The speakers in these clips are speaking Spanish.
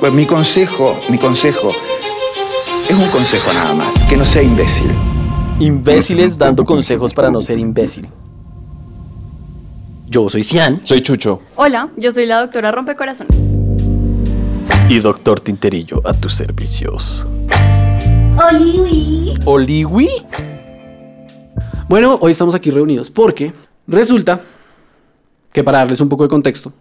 Pues mi consejo, mi consejo, es un consejo nada más, que no sea imbécil. Imbéciles dando consejos para no ser imbécil. Yo soy Cian. Soy Chucho. Hola, yo soy la doctora Rompecorazones. Y doctor Tinterillo a tus servicios. Oliwi. ¿Oliwi? Bueno, hoy estamos aquí reunidos porque resulta que para darles un poco de contexto,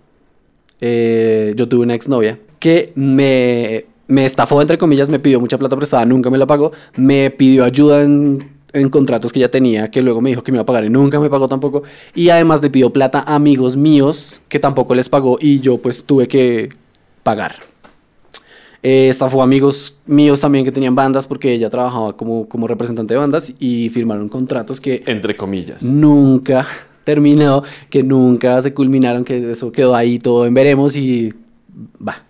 eh, yo tuve una exnovia que me, me estafó, entre comillas, me pidió mucha plata prestada, nunca me la pagó, me pidió ayuda en, en contratos que ya tenía, que luego me dijo que me iba a pagar y nunca me pagó tampoco, y además le pidió plata a amigos míos que tampoco les pagó y yo pues tuve que pagar. Eh, estafó amigos míos también que tenían bandas porque ella trabajaba como, como representante de bandas y firmaron contratos que Entre comillas. nunca terminó, que nunca se culminaron, que eso quedó ahí todo en veremos y va.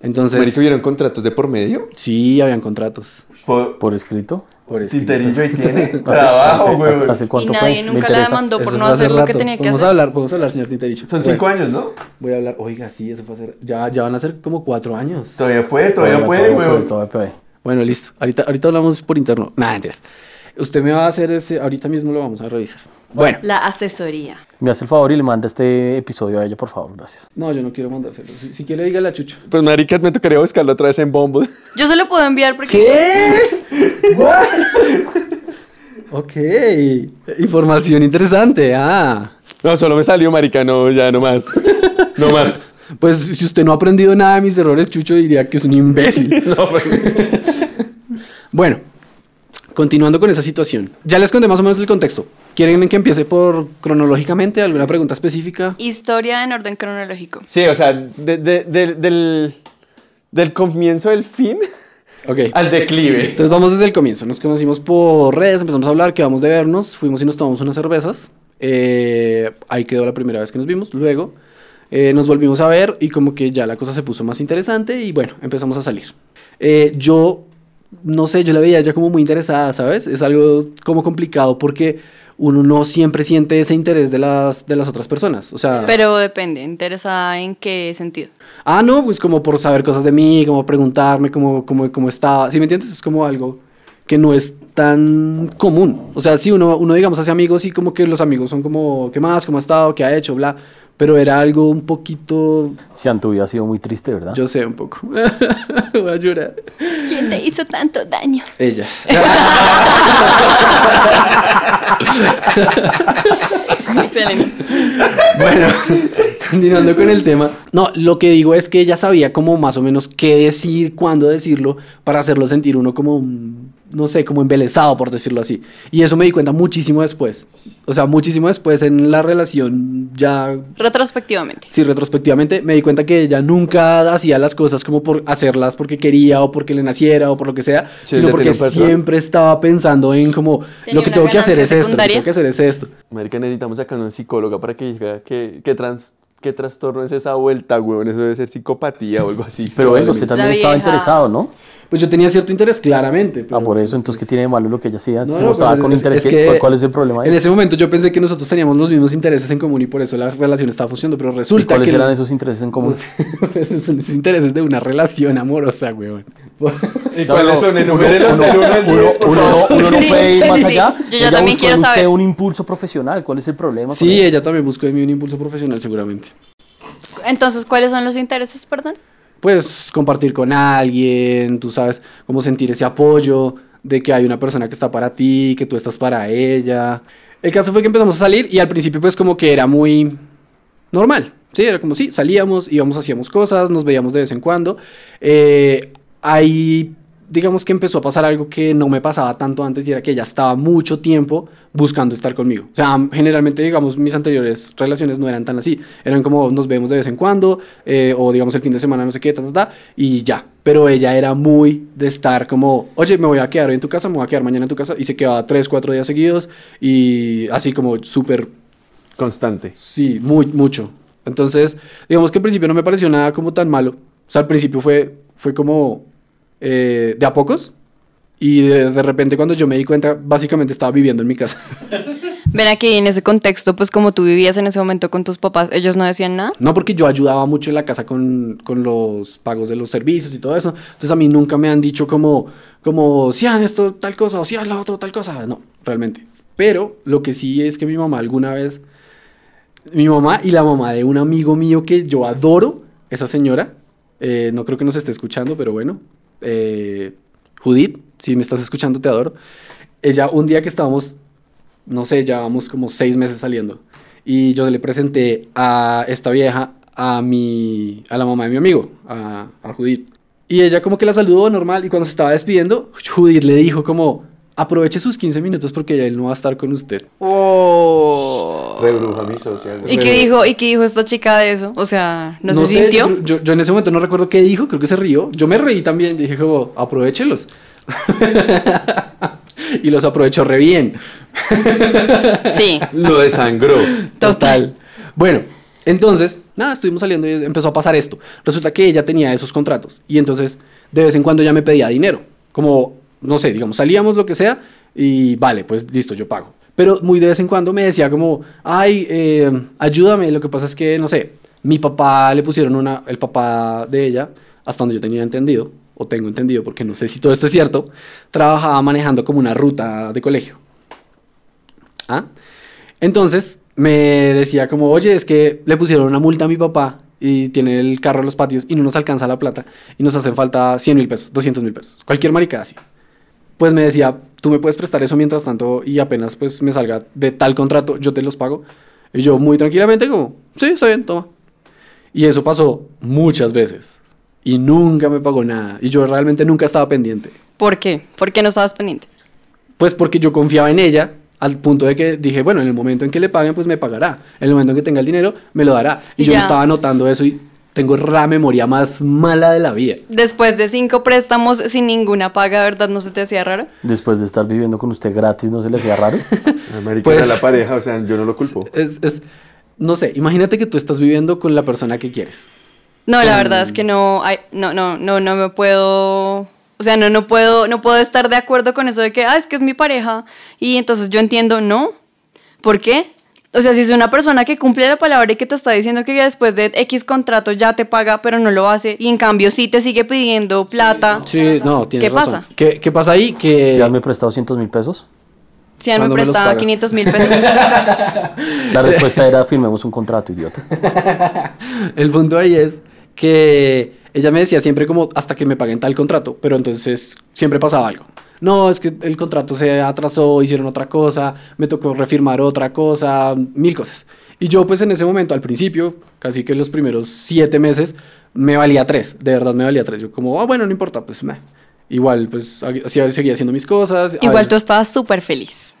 Entonces, ¿tuvieron contratos de por medio? sí, habían contratos. Por, ¿Por escrito? Por escrito. Tinterillo y tiene ¿Hace- trabajo, hace- güey. hace- hace Y cuánto nadie fue? Nunca la demandó por Eso no hace hacer lo que tenía que Vamos hacer. a hablar, vamos a hablar, señor Tintericho. Son cinco años, ¿no? Voy a hablar, oiga, sí, eso fue hacer, ya, ya van a ser como cuatro años. Todavía puede, todavía, puede, todavía güey. todavía puede. Bueno, listo. Ahorita, ahorita hablamos por interno. Nada, entonces. Usted me va a hacer ese, ahorita mismo lo vamos a revisar. Bueno, La asesoría. Me hace el favor y le manda este episodio a ella, por favor. Gracias. no, yo no quiero mandárselo. Si, si quiere, dígale a Chucho. Pues marica, me tocaría buscarlo otra vez en Bumble. Yo se lo puedo enviar porque. Ok. Información interesante. Ah. No, solo me salió, marica, no, ya, no más. No más. Pues si usted no ha aprendido nada de mis errores, Chucho diría que es un imbécil. No, pues. Bueno, continuando con esa situación. Ya les conté más o menos el contexto. ¿Quieren que empiece por cronológicamente? ¿Alguna pregunta específica? Historia en orden cronológico. Sí, o sea, de- de- de- del, del comienzo del fin Ok. al declive. Entonces vamos desde el comienzo. Nos conocimos por redes, empezamos a hablar, quedamos de vernos, fuimos y nos tomamos unas cervezas. Eh, ahí quedó la primera vez que nos vimos. Luego eh, nos volvimos a ver y como que ya la cosa se puso más interesante y bueno, empezamos a salir. Eh, yo, no sé, yo la veía ya como muy interesada, ¿sabes? Es algo como complicado porque uno no siempre siente ese interés de las, de las otras personas. O sea, Pero depende, interesada en qué sentido. Ah, no, pues como por saber cosas de mí, como preguntarme cómo, cómo, cómo estaba. ¿Sí me entiendes? Es como algo que no es tan común. O sea, sí, uno, uno digamos, hace amigos y como que los amigos son como, ¿qué más? ¿Cómo ha estado? ¿Qué ha hecho? Bla. Pero era algo un poquito, Cian, tu vida ha sido muy triste, ¿verdad? yo sé, un poco. Voy a llorar. ¿Quién te hizo tanto daño? Ella. Excelente. Bueno, continuando con el tema. No, lo que digo es que ella sabía como más o menos qué decir, cuándo decirlo, para hacerlo sentir uno como, no sé, como embelesado, por decirlo así. Y eso me di cuenta muchísimo después. O sea, muchísimo después en la relación ya... Retrospectivamente. Sí, retrospectivamente me di cuenta que ella nunca hacía las cosas como por hacerlas porque quería o porque le naciera o por lo que sea, Sí, sino porque siempre estaba pensando en como Tenía lo que tengo que hacer es esto, lo que tengo que hacer es esto. Marica, necesitamos sacar una psicóloga para que diga qué, qué, trans, qué trastorno es esa vuelta, weón. Eso debe ser psicopatía o algo así. Pero venga, usted también estaba interesado, ¿no? Pues yo tenía cierto interés, claramente. Ah, por eso, entonces, ¿qué tiene de malo lo que ella hacía? No, se no, pues con es- interés, es ¿qué- que ¿cuál, es el problema? ahí? En ese momento yo pensé que nosotros teníamos los mismos intereses en común y por eso la relación estaba funcionando, pero ¿Y resulta cuáles que eran esos intereses en común? son los intereses de una relación amorosa, weón. ¿Y cuáles uno- son? uno- Enumérelos uno- uno uno- no Sí, puede ir sí, más sí. allá. Yo ya también quiero en usted saber. un impulso profesional. ¿Cuál es el problema? Sí, ella también buscó de mí un impulso profesional seguramente. Entonces, ¿cuáles son los intereses, perdón? Pues compartir con alguien, tú sabes, cómo sentir ese apoyo de que hay una persona que está para ti, que tú estás para ella. El caso fue que empezamos a salir y al principio pues como que era muy normal. Sí, era como sí, salíamos, íbamos, hacíamos cosas, nos veíamos de vez en cuando. Eh, ahí, digamos que empezó a pasar algo que no me pasaba tanto antes y era que ella estaba mucho tiempo buscando estar conmigo. O sea, generalmente, digamos, mis anteriores relaciones no eran tan así. Eran como nos vemos de vez en cuando, eh, o digamos el fin de semana, no sé qué, ta, ta, ta, y ya. Pero ella era muy de estar como, oye, me voy a quedar hoy en tu casa, me voy a quedar mañana en tu casa, y se quedaba tres, cuatro días seguidos, y así como súper Constante. Sí, muy, mucho. Entonces, digamos que al principio no me pareció nada como tan malo. O sea, al principio fue, fue como eh, de a pocos. Y de, de repente cuando yo me di cuenta, básicamente estaba viviendo en mi casa. Ven aquí en ese contexto, pues como tú vivías en ese momento con tus papás, ellos no decían nada. No porque yo ayudaba mucho en la casa con, con los pagos de los servicios y todo eso. Entonces a mí nunca me han dicho como, como, si haz esto tal cosa o si haz la otra tal cosa. No, realmente. Pero lo que sí es que mi mamá alguna vez, mi mamá y la mamá de un amigo mío que yo adoro, esa señora, eh, no creo que nos esté escuchando, pero bueno, eh, Judith, si me estás escuchando, te adoro. Ella, un día que estábamos, no sé, llevábamos como seis meses saliendo. Y yo le presenté a esta vieja a mi, a la mamá de mi amigo, a, a Judith. Y ella como que la saludó normal y cuando se estaba despidiendo, Judith le dijo como, aproveche sus 15 minutos porque ya él no va a estar con usted. Oh. Rebruja mi social. ¿Y qué dijo, y qué dijo esta chica de eso? O sea, ¿no, se sé, sintió? Yo, yo- yo en ese momento no recuerdo qué dijo, creo que se rió. Yo me reí también, dije como, aprovechelos. y los aprovechó re bien. Sí. Lo desangró. Total. Bueno, entonces, nada, estuvimos saliendo y empezó a pasar esto. Resulta que ella tenía esos contratos y entonces de vez en cuando ya me pedía dinero. Como, no sé, digamos, salíamos lo que sea y vale, pues listo, yo pago. Pero muy de vez en cuando me decía como, ay, eh, ayúdame, lo que pasa es que, no sé, mi papá le pusieron una, el papá de ella, hasta donde yo tenía entendido, o tengo entendido, porque no sé si todo esto es cierto, trabajaba manejando como una ruta de colegio. ¿Ah? Entonces me decía como, oye, es que le pusieron una multa a mi papá y tiene el carro en los patios y no nos alcanza la plata y nos hacen falta 100 mil pesos, 200 mil pesos, cualquier maricada así. Pues me decía, tú me puedes prestar eso mientras tanto y apenas pues me salga de tal contrato, yo te los pago. Y yo muy tranquilamente como, sí, está bien, toma. Y eso pasó muchas veces y nunca me pagó nada y yo realmente nunca estaba pendiente. ¿Por qué? ¿Por qué no estabas pendiente? Pues porque yo confiaba en ella al punto de que dije, bueno, en el momento en que le paguen, pues me pagará. En el momento en que tenga el dinero, me lo dará. Y Y yo estaba anotando eso y tengo la memoria más mala de la vida. Después de cinco préstamos sin ninguna paga, ¿verdad? ¿No se te hacía raro? Después de estar viviendo con usted gratis, ¿no se le hacía raro? América Pues- la pareja, o sea, yo no lo culpo. Es, es, no sé, imagínate que tú estás viviendo con la persona que quieres. No, la verdad es que no, hay- no, no, no, no me puedo, o sea, no, no puedo, no puedo estar de acuerdo con eso de que, ah, es que es mi pareja y entonces yo entiendo, no, ¿por qué? O sea, si es una persona que cumple la palabra y que te está diciendo que después de X contrato ya te paga, pero no lo hace y en cambio sí te sigue pidiendo plata, Sí, no, tienes ¿Qué razón. pasa? ¿Qué, qué pasa ahí? Que... Si me prestado 200 mil pesos, si han me ¿Cuándo me los prestaba paga? 500 mil pesos. la respuesta era firmemos un contrato, idiota. El punto ahí es que ella me decía siempre como hasta que me paguen tal contrato, pero entonces siempre pasaba algo. No, es que el contrato se atrasó, hicieron otra cosa, me tocó refirmar otra cosa, mil cosas. Y yo pues en ese momento, al principio, casi que los primeros siete meses, me valía tres, de verdad me valía tres. Yo como, ah, bueno, no importa, pues meh. Igual, pues hacía- seguía haciendo mis cosas. Igual veces- tú estabas súper feliz.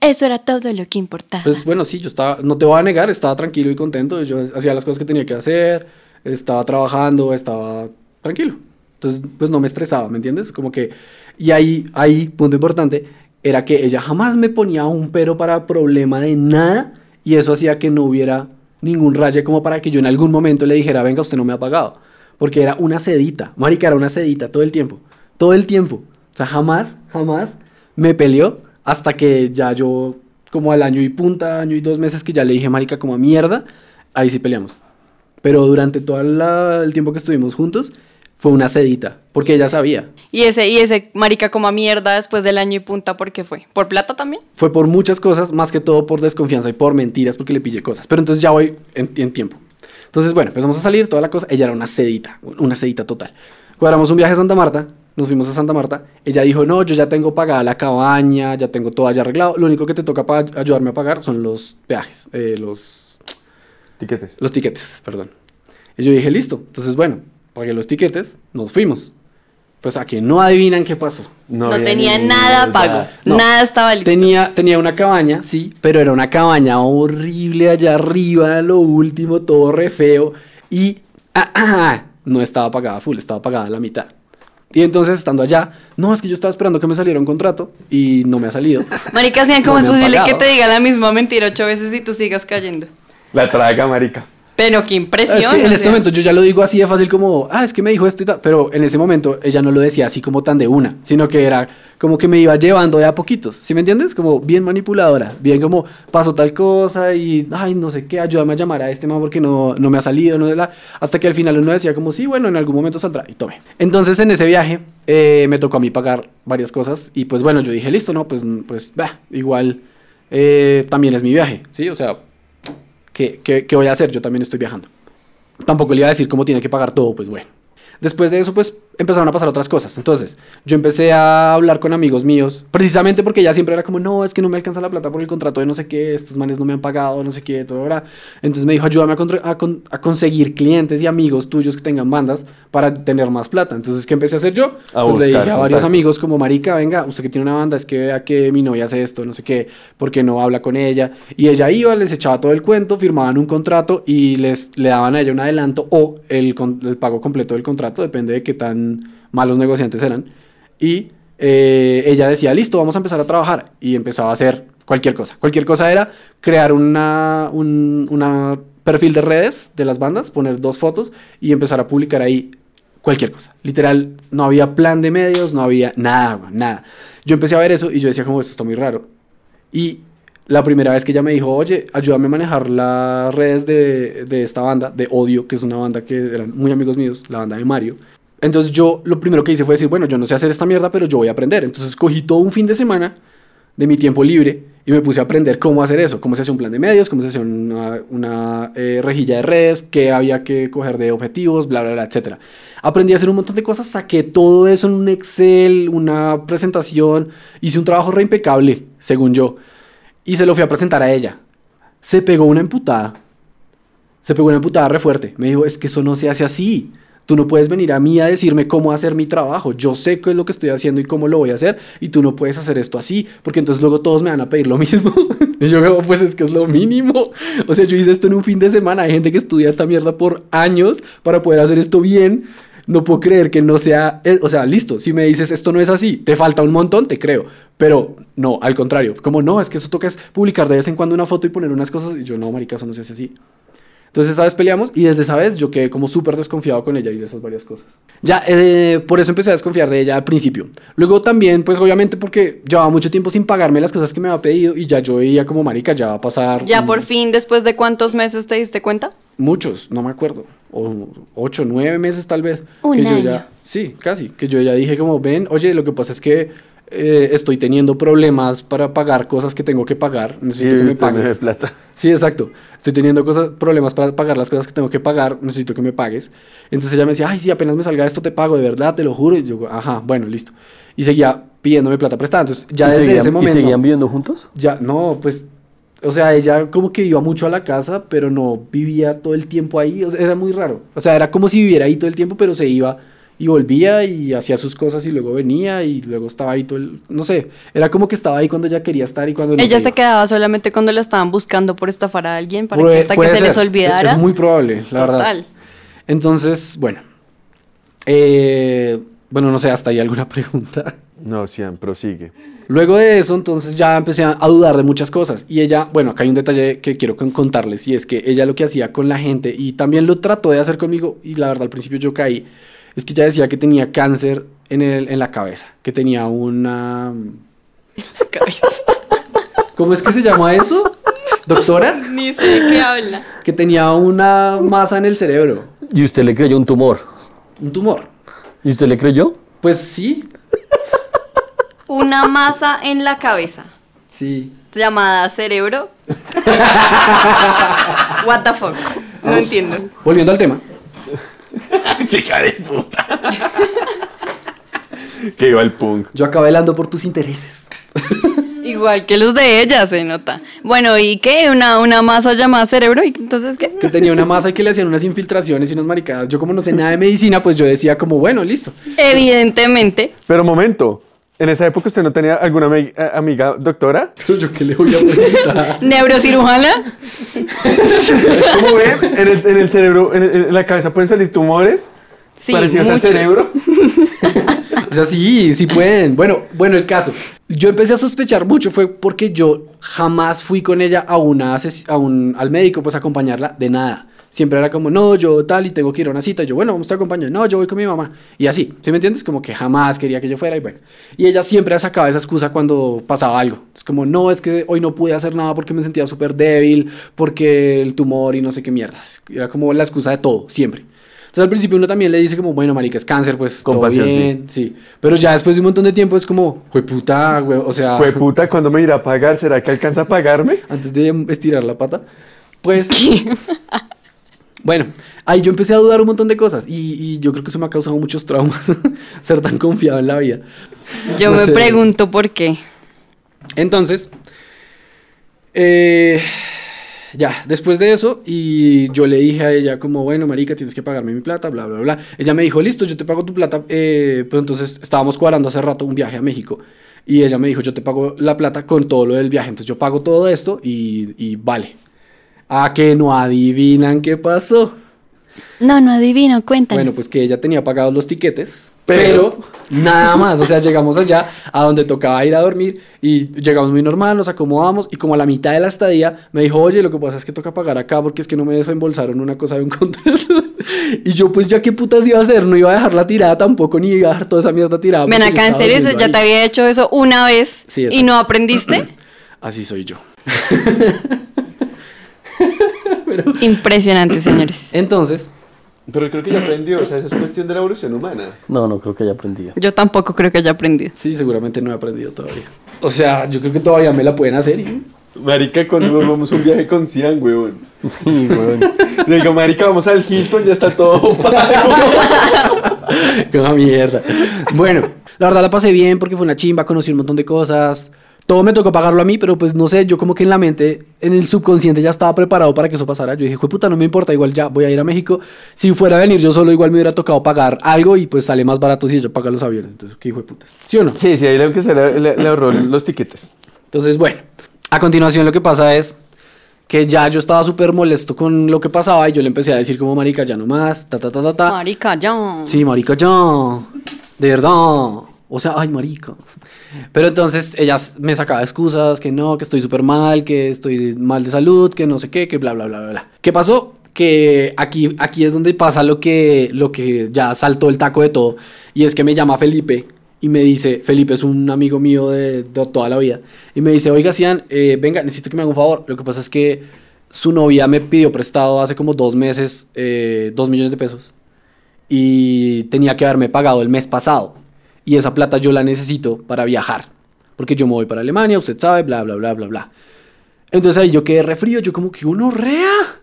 Eso era todo lo que importaba. Pues bueno, sí, yo estaba, no te voy a negar, estaba tranquilo y contento. Yo hacía las cosas que tenía que hacer, estaba trabajando, estaba tranquilo. Entonces, pues no me estresaba, ¿me entiendes? Como que, y ahí, ahí, punto importante, era que ella jamás me ponía un pero para problema de nada y eso hacía que no hubiera ningún raye como para que yo en algún momento le dijera, venga, usted no me ha pagado. Porque era una sedita, marica, era una sedita todo el tiempo, todo el tiempo. O sea, jamás, jamás me peleó hasta que ya yo, como al año y punta, año y dos meses que ya le dije, marica, como a mierda, ahí sí peleamos. Pero durante todo el tiempo que estuvimos juntos, fue una sedita, porque ella sabía. Y ese, y ese marica como a mierda después del año y punta, ¿por qué fue? ¿Por plata también? Fue por muchas cosas, más que todo por desconfianza y por mentiras, porque le pillé cosas. Pero entonces ya voy en, en tiempo. Entonces, bueno, empezamos a salir, toda la cosa. Ella era una sedita, una sedita total. Cuadramos un viaje a Santa Marta, nos fuimos a Santa Marta. Ella dijo, no, yo ya tengo pagada la cabaña, ya tengo todo ya arreglado. Lo único que te toca para ayudarme a pagar son los peajes, eh, los, Tiquetes. los tiquetes, perdón. Y yo dije, listo. Entonces, bueno, pagué los tiquetes, nos fuimos. Pues a que no adivinan qué pasó. No, tenía nada pago. no. Nada estaba listo. Tenía, tenía una cabaña, sí, pero era una cabaña horrible allá arriba, lo último, todo re feo. Y ah, ah, no estaba pagada full, estaba pagada la mitad. Y entonces, estando allá, no, es que yo estaba esperando que me saliera un contrato y no me ha salido. Marica, ¿cómo No es posible que te diga la misma mentira ocho veces y tú sigas cayendo? La traga, marica. Pero qué impresión. Es que en o este momento yo ya lo digo así de fácil como, ah, es que me dijo esto y tal, pero en ese momento ella no lo decía así como tan de una, sino que era como que me iba llevando de a poquitos, ¿sí me entiendes? Como bien manipuladora, bien como pasó tal cosa y, ay, no sé qué, ayúdame a llamar a este man porque no, no me ha salido, no la... hasta que al final uno decía como, sí, bueno, en algún momento saldrá y tome. Entonces en ese viaje eh, me tocó a mí pagar varias cosas y pues bueno, yo dije, listo, no, pues, pues, bah, igual eh, también es mi viaje, ¿sí? O sea, ¿qué, qué, voy a hacer? Yo también estoy viajando tampoco le iba a decir cómo tiene que pagar todo, pues bueno. Después de eso, pues empezaron a pasar otras cosas. Entonces, yo empecé a hablar con amigos míos, precisamente porque ella siempre era como, no, es que no me alcanza la plata por el contrato de no sé qué, estos manes no me han pagado, no sé qué, todo. Entonces me dijo, ayúdame a conseguir clientes y amigos tuyos que tengan bandas para tener más plata. Entonces, ¿qué empecé a hacer yo? A pues le dije a varios amigos como, marica, venga, usted que tiene una banda, es que vea que mi novia hace esto, no sé qué, porque no habla con ella. Y ella iba, les echaba todo el cuento, firmaban un contrato y les le daban a ella un adelanto o el, pago completo del contrato, depende de qué tan malos negociantes eran. Y eh, ella decía, listo, vamos a empezar a trabajar. Y empezaba a hacer cualquier cosa. Cualquier cosa era crear una, un una perfil de redes de las bandas, poner dos fotos y empezar a publicar ahí cualquier cosa. Literal, no había plan de medios, no había nada, nada. Yo empecé a ver eso y yo decía como esto está muy raro. Y la primera vez que ella me dijo, oye, ayúdame a manejar las redes de, de esta banda, de Odio, que es una banda que eran muy amigos míos, la banda de Mario. Entonces yo lo primero que hice fue decir, bueno, yo no sé hacer esta mierda, pero yo voy a aprender. Entonces cogí todo un fin de semana de mi tiempo libre y me puse a aprender cómo hacer eso, cómo se hace un plan de medios, cómo se hace una, una, eh, rejilla de redes, qué había que coger de objetivos, bla, bla, bla, etc. Aprendí a hacer un montón de cosas, saqué todo eso en un Excel, una presentación, hice un trabajo re impecable, según yo, y se lo fui a presentar a ella. Se pegó una emputada, se pegó una emputada re fuerte. Me dijo, es que eso no se hace así. Tú no puedes venir a mí a decirme cómo hacer mi trabajo. Yo sé qué es lo que estoy haciendo y cómo lo voy a hacer. Y tú no puedes hacer esto así, porque entonces luego todos me van a pedir lo mismo. y yo como, pues es que es lo mínimo. O sea, yo hice esto en un fin de semana. Hay gente que estudia esta mierda por años para poder hacer esto bien. No puedo creer que no sea... eh, O sea, listo, si me dices esto no es así, te falta un montón, te creo. Pero no, al contrario. Como no, es que eso toca es publicar de vez en cuando una foto y poner unas cosas. Y yo, no, marica, eso no se hace así. Entonces esa vez peleamos y desde esa vez yo quedé como súper desconfiado con ella y de esas varias cosas. Ya, eh, por eso empecé a desconfiar de ella al principio. Luego también, pues obviamente porque llevaba mucho tiempo sin pagarme las cosas que me había pedido y ya yo veía como marica, ya va a pasar... Ya un- por fin, después de cuántos meses te diste cuenta? Muchos, no me acuerdo. O ocho, nueve meses tal vez. Un que yo año. ya, sí, casi. Que yo ya dije como, ven, oye, lo que pasa es que eh, estoy teniendo problemas para pagar cosas que tengo que pagar. Necesito que me pagues. plata. Sí, exacto. Estoy teniendo cosas, problemas para pagar las cosas que tengo que pagar. Necesito que me pagues. Entonces ella me decía, ay, sí, apenas me salga esto te pago, de verdad, te lo juro. Y yo, ajá, bueno, listo. Y seguía pidiéndome plata prestada. Entonces ya ¿Y desde seguían- ese momento... ¿Y seguían viviendo juntos? Ya, no, pues, o sea, ella como que iba mucho a la casa, pero no vivía todo el tiempo ahí, o sea, era muy raro. O sea, era como si viviera ahí todo el tiempo, pero se iba y volvía y hacía sus cosas y luego venía y luego estaba ahí todo el, no sé, era como que estaba ahí cuando ella quería estar y cuando no Ella se se iba. quedaba solamente cuando la estaban buscando por estafar a alguien para Puede- que hasta que se les olvidara. Es muy probable, la verdad. Total. Entonces, bueno. Eh, bueno, no sé, hasta ahí alguna pregunta. No, Cian, prosigue. Luego de eso, entonces ya empecé a dudar de muchas cosas. Y ella, bueno, acá hay un detalle que quiero con- contarles, y es que ella lo que hacía con la gente, y también lo trató de hacer conmigo, y la verdad al principio yo caí, es que ella decía que tenía cáncer en, el, en la cabeza, que tenía una... Cabeza. ¿Cómo es que se llama eso? ¿Doctora? Ni sé de qué habla. Que tenía una masa en el cerebro, ¿Y usted le creyó un tumor? un tumor. ¿Y usted le creyó? Pues sí, Una masa en la cabeza. sí. Llamada cerebro. What the fuck. No entiendo. Volviendo al tema. Chica de puta. que iba el punk. Yo acabé velando por tus intereses. Igual que los de ella, se nota. Bueno, ¿y qué? Una, una masa llamada cerebro. ¿Y entonces qué? Que tenía una masa y que le hacían unas infiltraciones y unas maricadas. Yo como no sé nada de medicina, pues yo decía como, bueno, listo. Evidentemente. Pero momento, ¿en esa época usted no tenía alguna eh, amiga doctora? Pero yo qué le voy a preguntar. Neurocirujana. ¿Cómo ven? En el, en el cerebro, en, el- en la cabeza pueden salir tumores Sí, parecidos al muchos. cerebro. O sea, sí, sí pueden. Bueno, bueno, el caso. Yo empecé a sospechar mucho fue porque yo jamás fui con ella a una a un, al médico, pues a acompañarla de nada. Siempre era como, no, yo tal y tengo que ir a una cita. Y yo, bueno, vamos te acompaño. No, yo voy con mi mamá. Y así, ¿sí me entiendes? Como que jamás quería que yo fuera y bueno. Y ella siempre sacaba esa excusa cuando pasaba algo. Es como, no, es que hoy no pude hacer nada porque me sentía súper débil, porque el tumor y no sé qué mierdas. Era como la excusa de todo, siempre. Entonces al principio uno también le dice como, bueno, marica, es cáncer, pues todo Compasión, bien, sí. Pero ya después de un montón de tiempo es como, güey, puta, güey, o sea, Fue puta, ¿cuándo me irá a pagar? ¿Será que alcanza a pagarme? antes de estirar la pata, pues... Bueno, ahí yo empecé a dudar un montón de cosas y, y yo creo que eso me ha causado muchos traumas, ser tan confiado en la vida. Yo No me sé. pregunto por qué. Entonces, eh, ya, después de eso, y yo le dije a ella como, bueno, marica, tienes que pagarme mi plata, bla, bla, bla. Ella me dijo, listo, yo te pago tu plata. Eh, pues entonces estábamos cuadrando hace rato un viaje a México. Y ella me dijo, yo te pago la plata con todo lo del viaje. Entonces yo pago todo esto y, y vale. A que no adivinan qué pasó. No, no adivino, cuéntanos. Bueno, pues que ella tenía pagados los tiquetes, Pero- pero, nada más. O sea, llegamos allá a donde tocaba ir a dormir y llegamos muy normal, nos acomodamos y como a la mitad de la estadía me dijo, oye, lo que pasa es que toca pagar acá porque es que no me desembolsaron una cosa de un contrato. y yo, pues ya qué putas iba a hacer, no iba a dejarla tirada tampoco, ni iba a dejar toda esa mierda tirada. Ven acá, ¿en serio? durmiendo ¿Ya te había hecho eso una vez Sí, y no aprendiste? Así soy yo. Impresionante, señores. Entonces, Pero creo que ya aprendió, o sea, eso es cuestión de la evolución humana. No, no creo que haya aprendido. Yo tampoco creo que haya aprendido. sí, seguramente no he aprendido todavía. O sea, yo creo que todavía me la pueden hacer. ¿y? Marica, cuando vamos a un viaje con Cian, weón. Sí, weón. Le digo, marica, vamos al Hilton, ya está todo pago. Qué mierda. Bueno, la verdad la pasé bien porque fue una chimba, conocí un montón de cosas. Todo me tocó pagarlo a mí, pero pues no sé, yo como que en la mente, en el subconsciente ya estaba preparado para que eso pasara. Yo dije, "Jue puta, no me importa, igual ya voy a ir a México. Si fuera a venir yo solo, igual me hubiera tocado pagar algo y pues sale más barato si yo pago los aviones. Entonces, ¿qué hijo de puta? ¿Sí o no? Sí, sí, ahí lo que se le, le- le ahorró los tiquetes. Entonces, bueno, a continuación lo que pasa es que ya yo estaba súper molesto con lo que pasaba y yo le empecé a decir como marica, ya no más, ta, ta, ta, ta, ta. Marica, ya. Sí, marica, ya. De verdad. O sea, ay, marica. Pero entonces ella me sacaba excusas, que no, que estoy súper mal, que estoy mal de salud, que no sé qué, que bla, bla, bla, bla. ¿Qué pasó? Que aquí, aquí es donde pasa lo que, lo que ya saltó el taco de todo. Y es que me llama Felipe y me dice, Felipe es un amigo mío de, de toda la vida. Y me dice, oiga, Cian, eh, venga, necesito que me haga un favor. Lo que pasa es que su novia me pidió prestado hace como dos meses, eh, dos millones de pesos y tenía que haberme pagado el mes pasado. Y esa plata yo la necesito para viajar. Porque yo me voy para Alemania, usted sabe, bla, bla, bla, bla, bla. Entonces ahí yo quedé refrío, yo como que uno rea.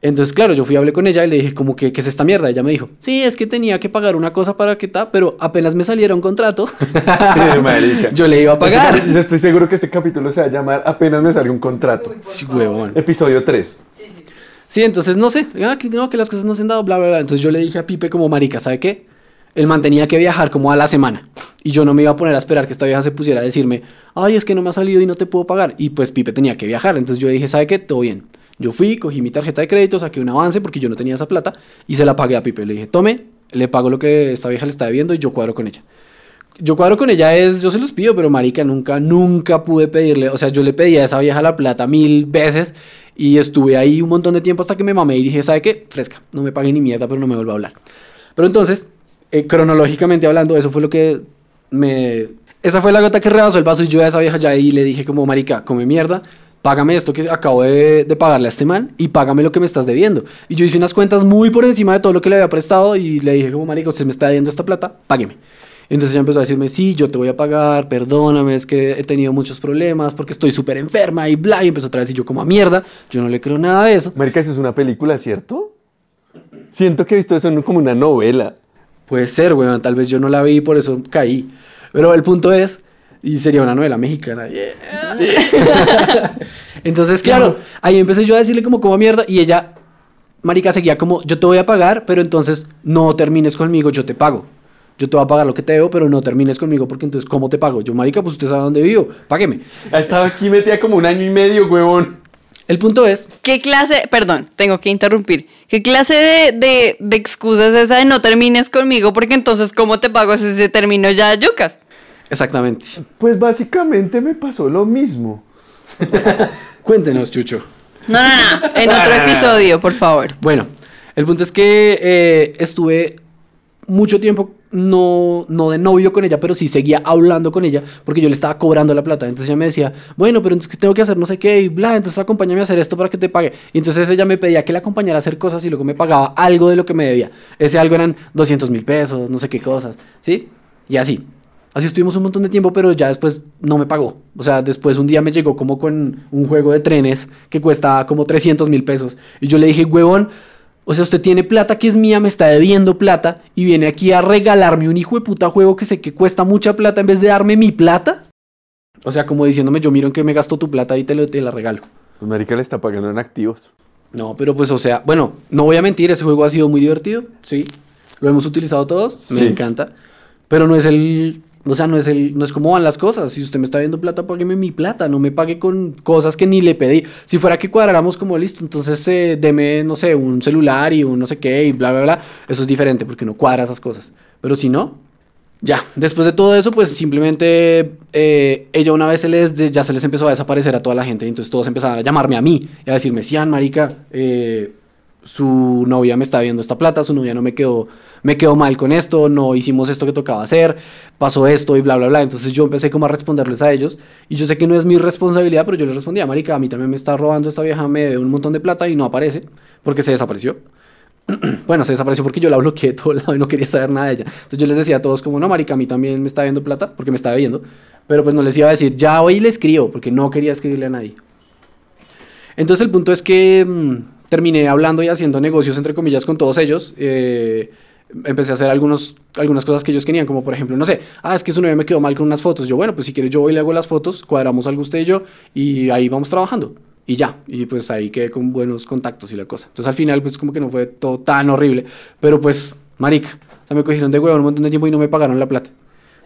Entonces, claro, yo fui a hablar con ella y le dije, como que, ¿qué es esta mierda? Ella me dijo, sí, es que tenía que pagar una cosa para que tal, pero apenas me saliera un contrato, yo le iba a pagar. Yo estoy seguro que este capítulo se va a llamar Apenas me sale un contrato. Sí, huevón. Episodio 3. Sí, entonces no sé, ah, que no, que las cosas no se han dado, bla, bla, bla. Entonces yo le dije a Pipe como marica, ¿sabe qué? Él mantenía que viajar como a la semana. Y yo no me iba a poner a esperar que esta vieja se pusiera a decirme, ay, es que no me ha salido y no te puedo pagar. Y pues Pipe tenía que viajar. Entonces yo dije, ¿sabe qué? Todo bien. Yo fui, cogí mi tarjeta de crédito, saqué un avance porque yo no tenía esa plata y se la pagué a Pipe. Le dije, tome, le pago lo que esta vieja le está debiendo y yo cuadro con ella. Yo cuadro con ella es, yo se los pido, pero marica, nunca, nunca pude pedirle, o sea, yo le pedí a esa vieja la plata mil veces y estuve ahí un montón de tiempo hasta que me mamé y dije, ¿sabe qué? Fresca, no me pague ni mierda, pero no me vuelva a hablar. Pero entonces, eh, cronológicamente hablando, eso fue lo que me... Esa fue la gota que rebasó el vaso y yo a esa vieja ya ahí le dije como, marica, come mierda, págame esto que acabo de, de pagarle a este man y págame lo que me estás debiendo. Y yo hice unas cuentas muy por encima de todo lo que le había prestado y le dije como, marica, usted me está debiendo esta plata, págueme. Entonces ella empezó a decirme, sí, yo te voy a pagar, perdóname, es que he tenido muchos problemas porque estoy súper enferma y bla, y empezó otra vez y yo como a mierda, yo no le creo nada de eso. Marica, eso es una película, ¿cierto? Siento que he visto eso en- como una novela. Puede ser, weón, tal vez yo no la vi y por eso caí. Pero el punto es, y sería una novela mexicana. yeah. Entonces, claro, ahí empecé yo a decirle como como mierda y ella, marica, seguía como, yo te voy a pagar, pero entonces no termines conmigo, yo te pago. Yo te voy a pagar lo que te debo, pero no termines conmigo porque entonces, ¿cómo te pago? Yo, marica, pues usted sabe dónde vivo, págueme. Ha estado aquí metida como un año y medio, huevón. El punto es, ¿Qué clase, perdón, tengo que interrumpir, qué clase de, de, de excusa es esa de no termines conmigo? Porque entonces, ¿cómo te pago si se terminó ya yucas? exactamente. Pues básicamente me pasó lo mismo. Cuéntenos, Chucho. No, no, no. En otro episodio, por favor. Bueno, el punto es que eh, estuve mucho tiempo no, no de novio con ella, pero sí seguía hablando con ella porque yo le estaba cobrando la plata. Entonces ella me decía, bueno, pero entonces tengo que hacer no sé qué y bla, entonces acompáñame a hacer esto para que te pague. Y entonces ella me pedía que la acompañara a hacer cosas y luego me pagaba algo de lo que me debía. Ese algo eran 200 mil pesos, no sé qué cosas, ¿sí? Y así. Así estuvimos un montón de tiempo, pero ya después no me pagó. O sea, después un día me llegó como con un juego de trenes que cuesta como 300 mil pesos. Y yo le dije, huevón, o sea, usted tiene plata que es mía, me está debiendo plata y viene aquí a regalarme un hijo de puta juego que sé que cuesta mucha plata en vez de darme mi plata. O sea, como diciéndome, yo miro en que me gasto tu plata y te, lo- te la regalo. Pues marica le está pagando en activos. No, pero pues, o sea, bueno, no voy a mentir, ese juego ha sido muy divertido, sí. Lo hemos utilizado todos, Sí. me encanta. Pero no es el, o sea, no es el, no es como van las cosas. Si usted me está viendo plata, págueme mi plata, no me pague con cosas que ni le pedí. Si fuera que cuadráramos como listo, entonces eh, deme, no sé, un celular y un no sé qué y bla, bla, bla. Eso es diferente porque no cuadra esas cosas. Pero si no, ya, después de todo eso, pues simplemente eh, ella una vez se les ya se les empezó a desaparecer a toda la gente. Entonces todos empezaron a llamarme a mí y a decirme, Sian, marica, eh, su novia me está viendo esta plata, su novia no me quedó, me quedó mal con esto, no hicimos esto que tocaba hacer, pasó esto y bla, bla, bla. Entonces yo empecé como a responderles a ellos y yo sé que no es mi responsabilidad, pero yo les respondía, marica, a mí también me está robando esta vieja, me debe un montón de plata y no aparece porque se desapareció. Bueno, se desapareció porque yo la bloqueé de todo lado y no quería saber nada de ella. Entonces yo les decía a todos como, no, marica, a mí también me está viendo plata porque me está viendo. Pero pues no les iba a decir, ya hoy le escribo porque no quería escribirle a nadie. Entonces el punto es que mm, terminé hablando y haciendo negocios, entre comillas, con todos ellos. Eh, empecé a hacer algunos, algunas cosas que ellos querían, como por ejemplo, no sé, ah, es que su novia me quedó mal con unas fotos. Yo, bueno, pues si quieres yo voy y le hago las fotos, cuadramos algo usted y yo y ahí vamos trabajando. Y ya, y pues ahí quedé con buenos contactos y la cosa. Entonces al final pues como que no fue todo tan horrible, pero pues, marica, o sea, me cogieron de huevo un montón de tiempo y no me pagaron la plata.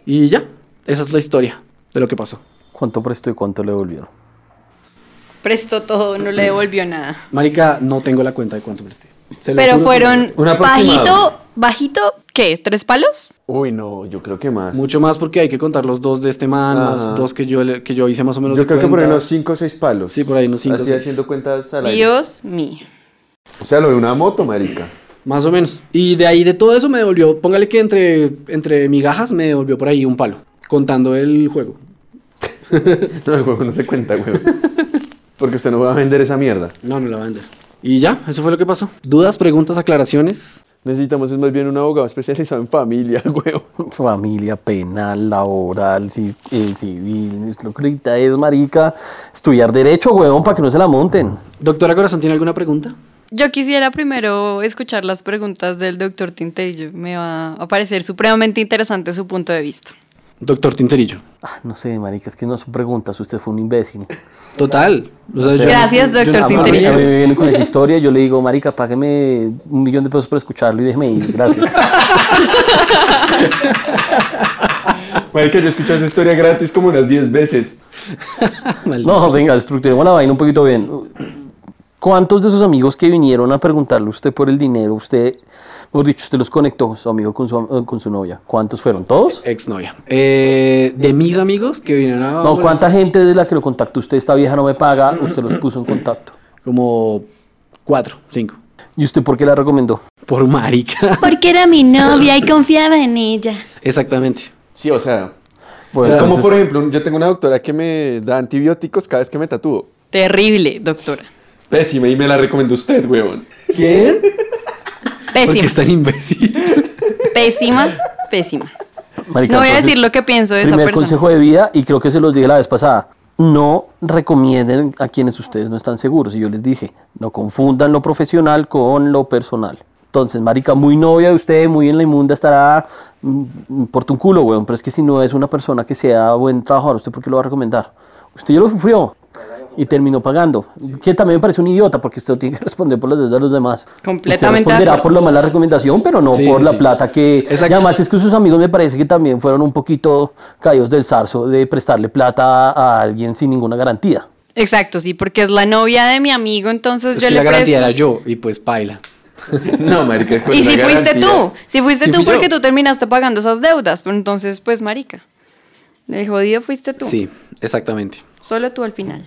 Y ya, esa es la historia de lo que pasó. ¿Cuánto prestó y cuánto le devolvieron? Prestó todo, no le devolvió nada. Marica, no tengo la cuenta de cuánto presté. Pero fueron bajito, bajito, ¿qué? ¿Tres palos? Uy, no, yo creo que más. Mucho más porque hay que contar los dos de este man, Ajá. más dos que yo, que yo hice más o menos. Yo creo que por ahí unos 5 o 6 palos. Sí, por ahí unos cinco Así seis. haciendo cuentas al aire. Dios mío. O sea, lo de una moto, marica. Más o menos. Y de ahí de todo eso me devolvió, póngale que entre, entre migajas me devolvió por ahí un palo, contando el juego. No, el juego no se cuenta, güey. Porque usted no va a vender esa mierda. No, no la va a vender. Y ya, eso fue lo que pasó. ¿Dudas, preguntas, aclaraciones? Necesitamos es más bien un abogado especializado en familia, güey. Familia, penal, laboral, ci- eh, civil. Lo que ahorita es, marica, estudiar derecho, huevón, para que no se la monten. Doctora Corazón, ¿tiene alguna pregunta? Yo quisiera primero escuchar las preguntas del doctor Tinterillo. Me va a parecer supremamente interesante su punto de vista. Doctor Tinterillo. Ah, no sé, marica, es que no son preguntas, usted fue un imbécil. Total. O sea, yo- Gracias, yo- doctor Tinterillo. a mí me viene con esa historia, yo le digo, marica, págueme un millón de pesos por escucharlo y déjeme ir, gracias. Marica, yo he escuchado esa historia gratis como unas 10 veces. No, venga, estructuremos la vaina un poquito bien. ¿Cuántos de sus amigos que vinieron a preguntarle a usted por el dinero, usted, mejor dicho, usted los conectó, su amigo con su, con su novia? ¿Cuántos fueron? ¿Todos? Exnovia. Eh, de mis amigos que vinieron a... No, ¿cuánta gente de la que lo contactó usted, esta vieja no me paga, usted los puso en contacto? Como cuatro, cinco. ¿Y usted por qué la recomendó? Por marica. Porque era mi novia y confiaba en ella. Exactamente. Sí, o sea. Es como, entonces- por ejemplo, yo tengo una doctora que me da antibióticos cada vez que me tatúo. Terrible, doctora. Pésima y me la recomendó usted, weón. Pésima, es tan imbécil. pésima, pésima. Marica, No voy a entonces, decir lo que pienso de esa Primer persona. consejo de vida, y creo que se los dije la vez pasada, no recomienden a quienes ustedes no están seguros. Y yo les dije, no confundan lo profesional con lo personal. Entonces, marica, muy novia de usted, muy en la inmunda, estará mm, por tu culo, weón. Pero es que si no es una persona que sea buen trabajador, ¿usted por qué lo va a recomendar? Usted ya lo sufrió y terminó pagando. Que también me parece un idiota, porque usted tiene que responder por las deudas de los demás. Completamente Usted responderá por la mala recomendación, pero no Sí, por sí, la sí. plata que... Exacto. Y además es que sus amigos me parece que también fueron un poquito caídos del zarzo de prestarle plata a alguien sin ninguna garantía. Exacto, sí, porque es la novia de mi amigo, entonces Es yo que le la garantía presto. era yo y pues paila. No, marica. con Y si fuiste garantía. tú, si fuiste tú porque yo. tú terminaste pagando esas deudas, pero entonces, pues, marica. El jodido fuiste tú. Sí, exactamente. Solo tú al final.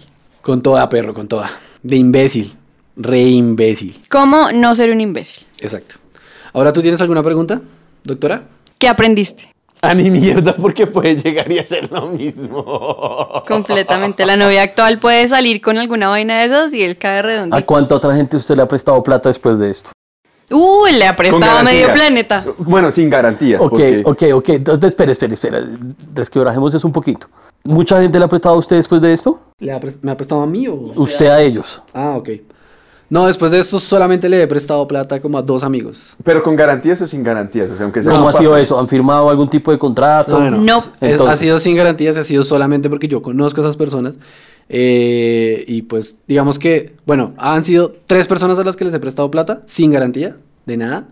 Con toda, perro, con toda. De imbécil. Re imbécil. ¿Cómo no ser un imbécil? Exacto. Ahora, ¿tú tienes alguna pregunta, doctora? ¿Qué aprendiste? A ni mierda porque puede llegar y hacer lo mismo. Completamente. La novia actual puede salir con alguna vaina de esas y él cae ¿A redondito. cuánta otra gente usted le ha prestado plata después de esto? Uy, le ha prestado a medio planeta. Bueno, sin garantías. Ok, porque- ok, ok. Entonces, espera, espera, espera. Desquebrajemos eso un poquito. ¿Mucha gente le ha prestado a usted después de esto? ¿Le ha ¿Me ha prestado a mí o...? Usted a ellos. Ah, ok. No, después de esto solamente le he prestado plata como a dos amigos. Pero con garantías o sin garantías. O sea, aunque sea ¿Cómo ha sido eso? ¿Han firmado algún tipo de contrato? No, no, no. No. Es- ha sido sin garantías, ha sido solamente porque yo conozco a esas personas. eh, y pues, digamos que, bueno, han sido tres personas a las que les he prestado plata sin garantía, de nada.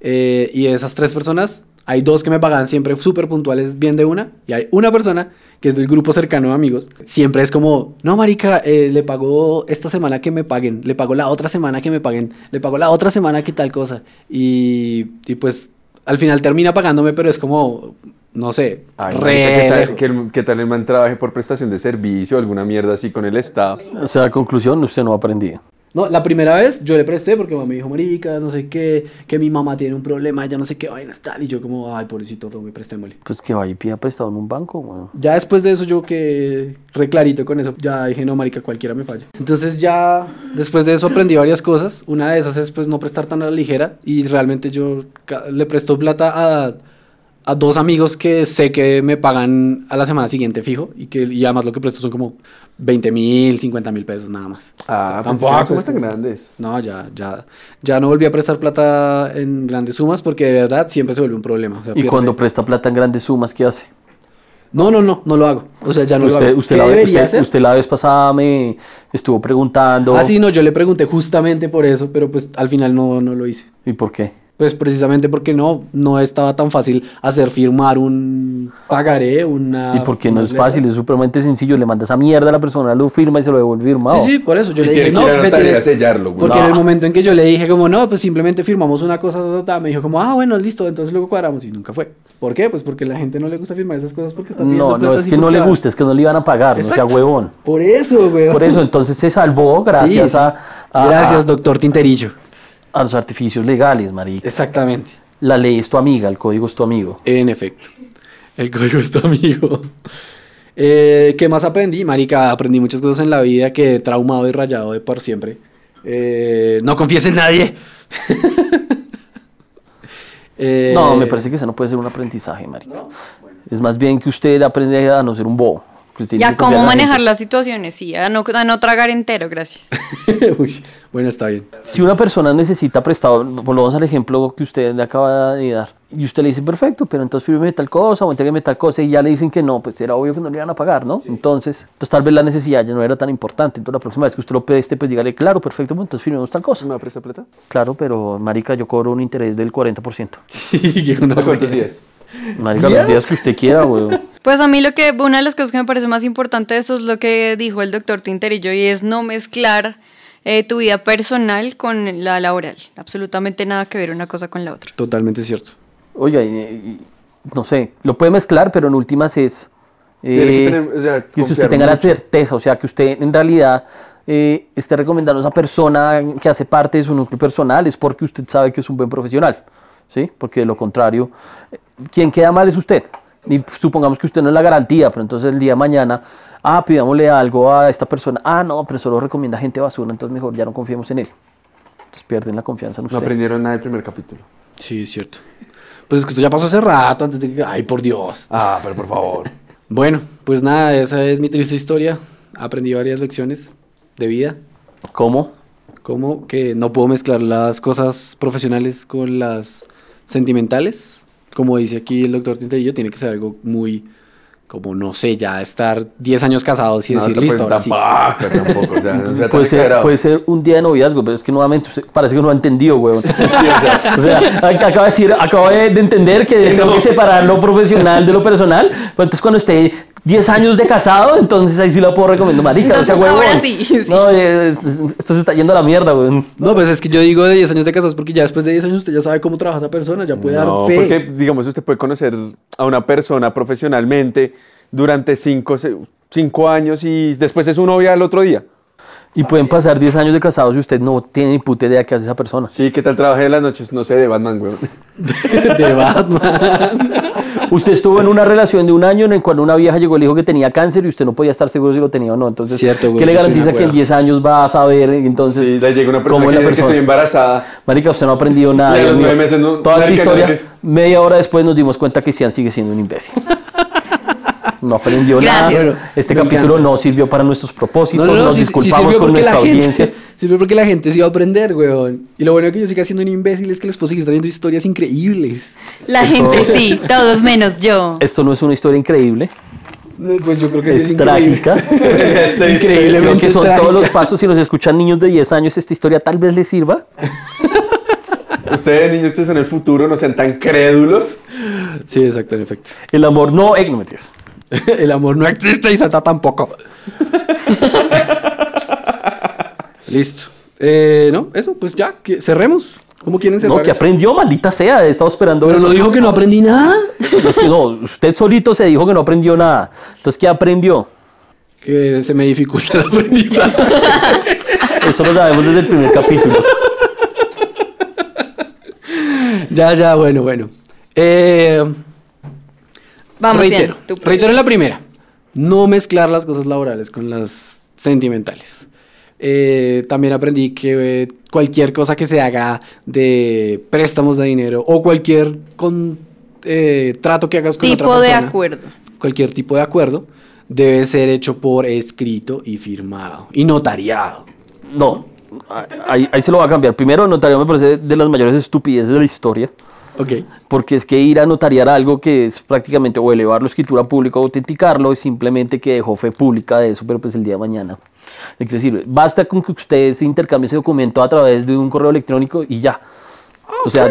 eh, y esas tres personas, hay dos que me pagan siempre súper puntuales, bien de una. Y hay una persona que es del grupo cercano de amigos. Siempre es como, no, marica, eh, le pagó esta semana que me paguen, le pagó la otra semana que me paguen, le pagó la otra semana que tal cosa. Y, y pues, al final termina pagándome, pero es como, no sé, Ay, re marica, ¿qué, tal, que tal el man trabaje por prestación de servicio alguna mierda así con el Estado? O sea, conclusión, usted no ha aprendido. No, la primera vez yo le presté porque mamá me dijo, marica, no sé qué, que mi mamá tiene un problema, ya no sé qué vainas tal. Y yo como, ay, pobrecito, tome, prestémosle. Pues que vaya y pida prestado en un banco, bueno. Ya después de eso yo que reclarito con eso, ya dije, no, marica, cualquiera me falla. Entonces ya después de eso aprendí varias cosas. Una de esas es pues no prestar tan a la ligera y realmente yo le presto plata a, a dos amigos que sé que me pagan a la semana siguiente fijo y que y además lo que presto son como 20 mil, 50 mil pesos nada más. Ah, Tampoco tampoco es somos tan grandes. No, ya, ya, ya no volví a prestar plata en grandes sumas porque de verdad siempre se vuelve un problema. o sea, Y cuando presta plata en grandes sumas, ¿qué hace? No, no, no, no lo hago. O sea, ya no lo usted, hago. usted, ¿Qué la, debería usted- hacer? usted la vez pasada me estuvo preguntando. Ah, sí, no, yo le pregunté justamente por eso, pero pues al final no, no lo hice. ¿Y por qué? Pues precisamente porque no, no estaba tan fácil hacer firmar un pagaré, una... ¿Y por qué no es letra. fácil? Es supremamente sencillo. Le manda esa mierda a la persona, lo firma y se lo devuelve firmado. Sí, sí, por eso yo Y le tiene dije, que ir a no, la me tienes- a sellarlo, güey. Porque en el momento en que yo le dije como, no, pues simplemente firmamos una cosa, ta, ta, ta", me dijo como, ah, bueno, listo, entonces luego cuadramos y nunca fue. ¿Por qué? Pues porque la gente no le gusta firmar esas cosas porque está pidiendo No, no, es que no porque le gusta, es que no le iban a pagar, no sea Exacto. huevón. Por eso, güey. Por eso, entonces se salvó gracias Sí, sí. A, a- Gracias, a- doctor Tinterillo. A los artificios legales, marica. Exactamente. La ley es tu amiga, el código es tu amigo. En efecto. El código es tu amigo. Eh, ¿Qué más aprendí? Marica, aprendí muchas cosas en la vida que he traumado y rayado de por siempre. Eh, no confíes en nadie. Eh, No, me parece que eso no puede ser un aprendizaje, marica. Es más bien que usted aprende a no ser un bobo. Que usted Y tiene a que confiar cómo la manejar gente. las situaciones, sí, a no, a no tragar entero, gracias. Uy, bueno, está bien. Si una persona necesita prestado, volvamos al ejemplo que usted le acaba de dar, y usted le dice, perfecto, pero entonces fírmeme tal cosa o entrégueme tal cosa, y ya le dicen que no, pues era obvio que no le iban a pagar, ¿no? Entonces, entonces tal vez la necesidad ya no era tan importante. Entonces la próxima vez que usted lo preste, pues dígale, claro, perfecto, pues entonces firmemos tal cosa. ¿Me va a prestar plata? Claro, pero marica, yo cobro un interés del 40%. Sí, que una ¿A cuántos días? Marica, los días que usted quiera, weón. Pues a mí lo que, una de las cosas que me parece más importante de esto es lo que dijo el doctor Tinterillo y es no mezclar eh, tu vida personal con la laboral. Absolutamente nada que ver una cosa con la otra. Totalmente cierto. Oiga, y- y- no sé, lo puede mezclar, pero en últimas es Tiene que eh, tener, o sea, que usted tenga la certeza, o sea, que usted en realidad eh, esté recomendando a esa persona que hace parte de su núcleo personal, es porque usted sabe que es un buen profesional, ¿sí? Porque de lo contrario, eh, quien queda mal es usted. Y supongamos que usted no es la garantía, pero entonces el día de mañana, ah, pidámosle algo a esta persona, ah, no, pero solo recomienda gente basura, entonces mejor ya no confiemos en él. Entonces pierden la confianza en No usted. aprendieron nada del primer capítulo. Sí, es cierto. Pues es que esto ya pasó hace rato, antes de que... Ay, por Dios. Ah, pero por favor. Bueno, pues nada, esa es mi triste historia. Aprendí varias lecciones de vida. ¿Cómo? Como que no puedo mezclar las cosas profesionales con las sentimentales. Como dice aquí el doctor Tinterillo, tiene que ser algo muy, como no sé, ya estar 10 años casados y No, decir pues, listo. ahora sí". tampoco, tampoco, o sea, no sea tan Puede ser, exagerado. puede ser un día de noviazgo, pero es que nuevamente usted parece que no ha entendido, weón. Sí, o sea, O sea, acaba de decir, acabo de de entender que tengo que separar lo profesional de lo personal. Pero entonces cuando esté 10 años de casado, entonces ahí sí la puedo recomendar, marica. Entonces, o sea, ahora sí, sí. No, eh, es- esto se está yendo a la mierda, weón. No, pues es que yo digo de 10 años de casados porque ya después de 10 años usted ya sabe cómo trabaja esa persona, ya puede no, dar fe. porque digamos usted puede conocer a una persona profesionalmente durante cinco, se- cinco años y después es su novia el otro día. Y pueden pasar 10 años de casados y usted no tiene ni puta idea qué hace esa persona. Sí, ¿qué tal trabajé en las noches? No sé, de Batman, weón. de Batman. Usted estuvo en una relación de un año en el cual una vieja llegó y le dijo que tenía cáncer y usted no podía estar seguro si lo tenía o no. Entonces, Cierto, güey, ¿qué le garantiza que en hueva. 10 años va a saber? Entonces, Sí, le llega una persona ¿cómo que es la que estoy embarazada. Marica, usted no ha aprendido nada. Y a los Dios mío. nueve meses no- Toda esta historia, media hora después nos dimos cuenta que Cian sigue siendo un imbécil. No aprendió Gracias. nada. Este me capítulo encanta. no sirvió para nuestros propósitos. nos sí disculpamos con nuestra gente- audiencia. Sirvió porque la gente se iba a aprender, weón. Y lo bueno que yo siga siendo un imbécil es que les puedo seguir trayendo historias increíbles. La gente sí, todos menos yo. Esto no es una historia increíble, Eh, Pues yo creo que sí es, es, trágica. Increíblemente Creo que son trágica. todos los pasos. Si nos escuchan niños de 10 años, esta historia tal vez les sirva. Ustedes, niños son el futuro, no sean tan crédulos. Sí, exacto, en efecto. El amor no, eh, no mentiras. El amor no existe y Santa tampoco. Listo. Eh, no, eso, pues ya, que cerremos. ¿Cómo quieren cerrar? No, que esto? aprendió, maldita sea. He estado esperando Pero no dijo que no aprendí nada. Es que no, usted solito se dijo que no aprendió nada. Entonces, ¿qué aprendió? Que se me dificulta el aprendizaje. Eso lo sabemos desde el primer capítulo. ya, ya, bueno, bueno. Eh, Vamos, reitero, tú puedes. reitero la primera. No mezclar las cosas laborales con las sentimentales. Eh, también aprendí que eh, cualquier cosa que se haga de préstamos de dinero o cualquier con, eh, trato que hagas con Tipo otra de persona, acuerdo. cualquier tipo de acuerdo debe ser hecho por escrito y firmado y notariado. No, ahí, ahí se lo va a cambiar. Primero, notario me parece de las mayores estupideces de la historia. Ok. Porque es que ir a notariar algo que es prácticamente o elevarlo a escritura pública o autenticarlo es simplemente que dejó fe pública de eso, pero pues el día de mañana. ¿De qué le sirve? Basta con que usted se intercambie ese documento a través de un correo electrónico y ya. O sea,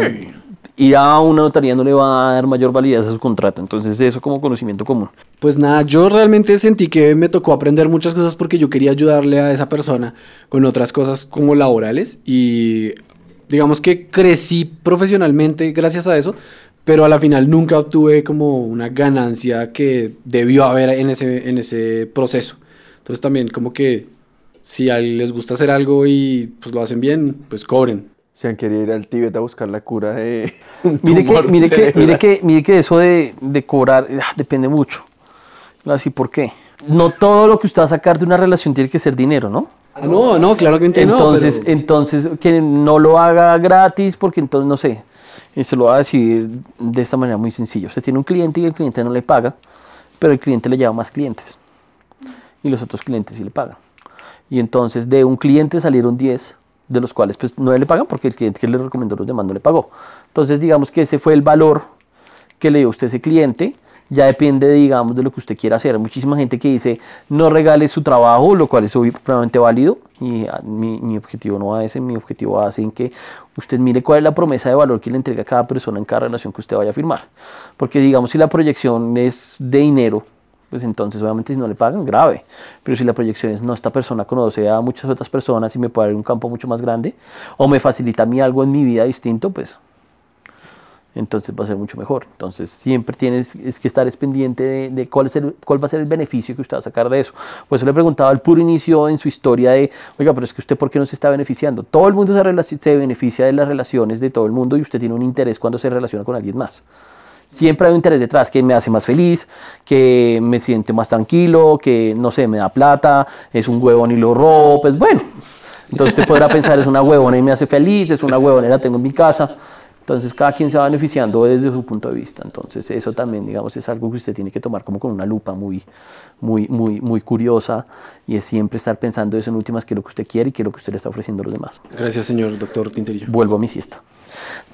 ir a una notaría no le va a dar mayor validez a su contrato. Entonces, eso como conocimiento común. Pues nada, yo realmente sentí que me tocó aprender muchas cosas porque yo quería ayudarle a esa persona con otras cosas como laborales y digamos que crecí profesionalmente gracias a eso, pero a la final nunca obtuve como una ganancia que debió haber en ese, en ese proceso. Entonces también como que si a alguien les gusta hacer algo y pues lo hacen bien, pues cobren. Se han querido ir al Tíbet a buscar la cura de Mire que, mire, que, mire, que, mire que eso de, de cobrar ah, depende mucho. Así, ¿por qué? No todo lo que usted va a sacar de una relación tiene que ser dinero, ¿no? Ah, no, no, claro que entiendo. Entonces, pero- entonces que no lo haga gratis porque entonces, no sé, y se lo va a decir de esta manera muy sencilla. Usted tiene un cliente y el cliente no le paga, pero el cliente le lleva más clientes y los otros clientes sí le pagan. Y entonces de un cliente salieron 10, de los cuales pues no le pagan porque el cliente que le recomendó a los demás no le pagó. Entonces digamos que ese fue el valor que le dio usted a ese cliente. Ya depende, digamos, de lo que usted quiera hacer. Hay muchísima gente que dice no regale su trabajo, lo cual es obviamente válido. Y ah, mi, mi objetivo no va a ese, mi objetivo va a ser en que usted mire cuál es la promesa de valor que le entrega a cada persona en cada relación que usted vaya a firmar. Porque digamos, si la proyección es de dinero, pues entonces obviamente si no le pagan, grave. Pero si la proyección es, no, esta persona conoce a muchas otras personas y me puede abrir un campo mucho más grande, o me facilita a mí algo en mi vida distinto, pues entonces va a ser mucho mejor. Entonces siempre tienes es que estar es pendiente de, de cuál, es el, cuál va a ser el beneficio que usted va a sacar de eso. Por eso le preguntaba al puro inicio en su historia de, oiga, pero es que usted por qué no se está beneficiando. Todo el mundo se, se beneficia de las relaciones de todo el mundo y usted tiene un interés cuando se relaciona con alguien más. Siempre hay un interés detrás que me hace más feliz, que me siento más tranquilo, que no sé, me da plata, es un huevón y lo robo, pues bueno. Entonces usted podrá pensar, es una huevona y me hace feliz, es una la tengo en mi casa. Entonces cada quien se va beneficiando desde su punto de vista. Entonces eso también, digamos, es algo que usted tiene que tomar como con una lupa muy, muy, muy, muy curiosa y es siempre estar pensando eso en últimas qué es lo que usted quiere y qué es lo que usted le está ofreciendo a los demás. Gracias, señor doctor Tinterillo. Vuelvo a mi siesta.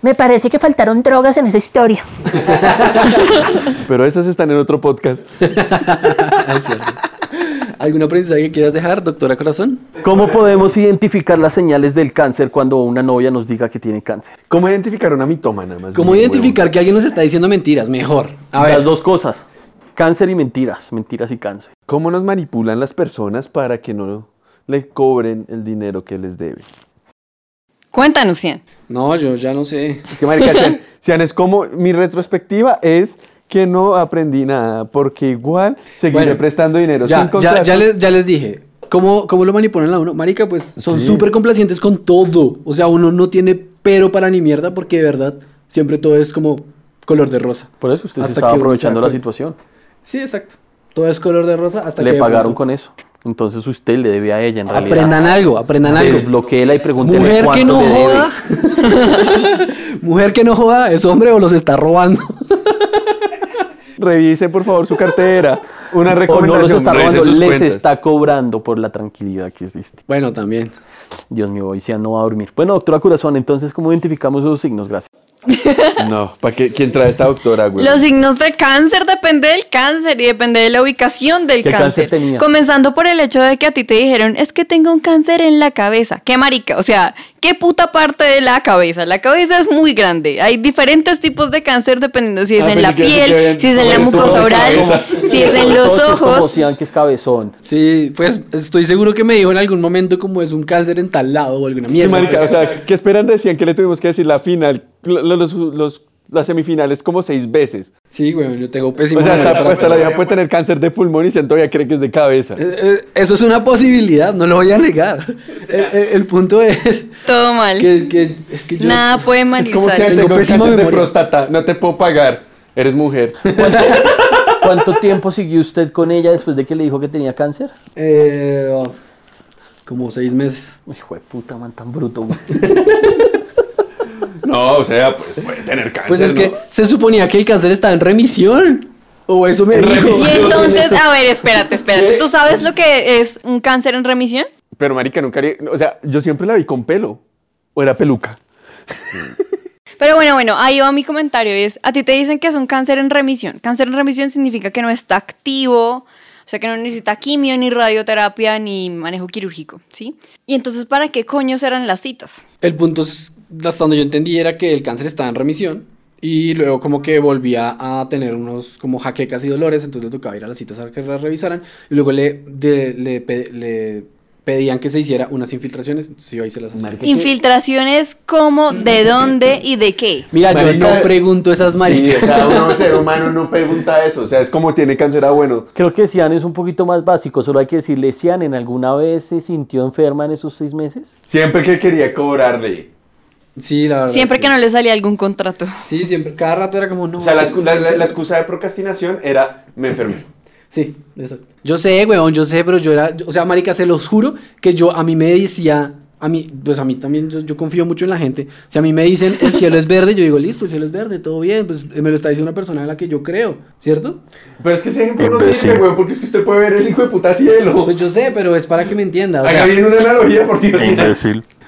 Me parece que faltaron drogas en esa historia. Pero esas están en otro podcast. ¿Algún aprendizaje que quieras dejar, doctora Corazón? ¿Cómo podemos identificar las señales del cáncer cuando una novia nos diga que tiene cáncer? ¿Cómo identificar una mitómana más ¿Cómo bien, identificar que alguien nos está diciendo mentiras? Mejor. A Las ver, dos cosas. Cáncer y mentiras. Mentiras y cáncer. ¿Cómo nos manipulan las personas para que no le cobren el dinero que les debe? Cuéntanos, Cian. no, yo ya no sé. Es que, marica, Sean, Sean, es como mi retrospectiva es que no aprendí nada, porque igual seguiré Bueno, prestando dinero Ya, sin ya, contrato. ya les, ya les dije. ¿cómo, ¿cómo lo manipulan a uno? Marica, pues son Sí. súper complacientes con todo. O sea, uno no tiene pero para ni mierda porque de verdad siempre todo es como color de rosa. Por eso usted se estaba aprovechando la situación. Sí, exacto. Todo es color de rosa hasta que... Le pagaron con eso. Entonces usted le debe a ella en realidad. Aprendan algo, aprendan algo. Desbloquéela y pregúntele Mujer que no le debe. joda. Mujer que no joda, ¿es hombre o los está robando? Revise por favor su cartera. Una O no los recomendación. está robando, les cuentas. está cobrando por la tranquilidad que existe. Bueno, también. Dios mío, hoy ya no va a dormir. Bueno, doctora Corazón, entonces, ¿cómo identificamos esos signos? Gracias. No, ¿para qué? ¿Quién trae esta doctora, güey? Los signos de cáncer depende del cáncer y depende de la ubicación del ¿Qué cáncer. cáncer tenía? Comenzando por el hecho de que a ti te dijeron, es que tengo un cáncer en la cabeza. Qué marica, o sea, qué puta parte de la cabeza. La cabeza es muy grande. Hay diferentes tipos de cáncer dependiendo si es Ah, en la piel, si es en la mucosa los oral, si es en los Entonces, como ojos. Sian, que es cabezón. Sí, pues estoy seguro que me dijo en algún momento como es un cáncer en tal lado o alguna Sí, mierda. marica, o sea, ¿qué esperan? Decían que le tuvimos que decir la final, lo- los, los- las semifinales como seis veces. Sí, güey, yo tengo pésimo. O sea, hasta, hasta la pensar. vida puede tener cáncer de pulmón y se todavía cree que es de cabeza. Eh, eh, Eso es una posibilidad, no lo voy a negar. El, el- el punto es Todo mal. que, que- es que yo... Nada puede Es como si Tengo tengo cáncer de próstata, no te puedo pagar, eres mujer. ¿Cuánto, cuánto tiempo siguió usted con ella después de que le dijo que tenía cáncer? Eh, oh, como seis meses. Hijo de puta, man, tan bruto. güey. No, o sea, pues puede tener cáncer. Pues es que se suponía que el cáncer estaba en remisión. O eso me dijo. Y entonces, a ver, espérate, espérate. ¿Tú sabes lo que es un cáncer en remisión? Pero marica, nunca haría- O sea, yo siempre la vi con pelo. O era peluca. Pero bueno, bueno, ahí va mi comentario. Es, a ti te dicen que es un cáncer en remisión. Cáncer en remisión significa que no está activo, o sea, que no necesita quimio, ni radioterapia, ni manejo quirúrgico, ¿sí? Y entonces, ¿para qué coños eran las citas? El punto, es, hasta donde yo entendí, era que el cáncer estaba en remisión. Y luego como que volvía a tener unos como jaquecas y dolores, entonces le tocaba ir a las citas a que la revisaran. Y luego le, de- le, pe- le pedían que se hiciera unas infiltraciones, entonces iba y se las hacía. Infiltraciones, ¿cómo, de dónde y de qué? Mira, yo Marica, no pregunto esas Sí, maricas. o sea, uno ser humano no pregunta eso. O sea, es como tiene cáncer, ah, bueno. Creo que Sian es un poquito más básico, solo hay que decirle, Sian, ¿en alguna vez se sintió enferma en esos seis meses? Siempre que quería cobrarle. Sí, la verdad. Siempre es que no le salía algún contrato. Sí, siempre. Cada rato era como, no. O sea, la, excusa de procrastinación era me enfermé. Sí, exacto. Yo sé, weón, yo sé, pero yo era, yo- o sea, marica, se los juro que yo, a mí me decía, a mí, pues a mí también, yo, yo confío mucho en la gente. Si a mí me dicen, el cielo es verde, yo digo, listo, el cielo es verde, todo bien, pues me lo está diciendo una persona en la que yo creo, ¿cierto? Pero es que ese ejemplo no sirve, güey, porque es que usted puede ver el hijo de puta cielo. Pues yo sé, pero es para que me entienda. o sea, Acá viene una analogía, por Dios.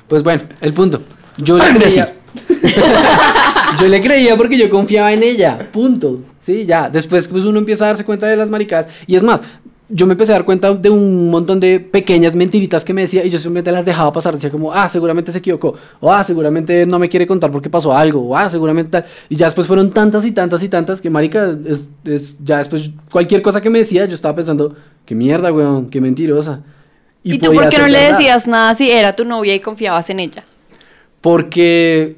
Pues bueno, el punto. Yo le creía. yo le creía porque yo confiaba en ella. Punto. Sí, ya. Después pues uno empieza a darse cuenta de las maricadas. Y es más, yo me empecé a dar cuenta de un montón de pequeñas mentiritas que me decía y yo simplemente las dejaba pasar. Decía como, ah, seguramente se equivocó. O ah, seguramente no me quiere contar porque pasó algo. O ah, seguramente tal. Y ya después fueron tantas y tantas y tantas que marica, es, es- ya después cualquier cosa que me decía yo estaba pensando, qué mierda, weón, qué mentirosa. ¿Y, tú podía por qué no le decías nada si era tu novia y confiabas en ella? Porque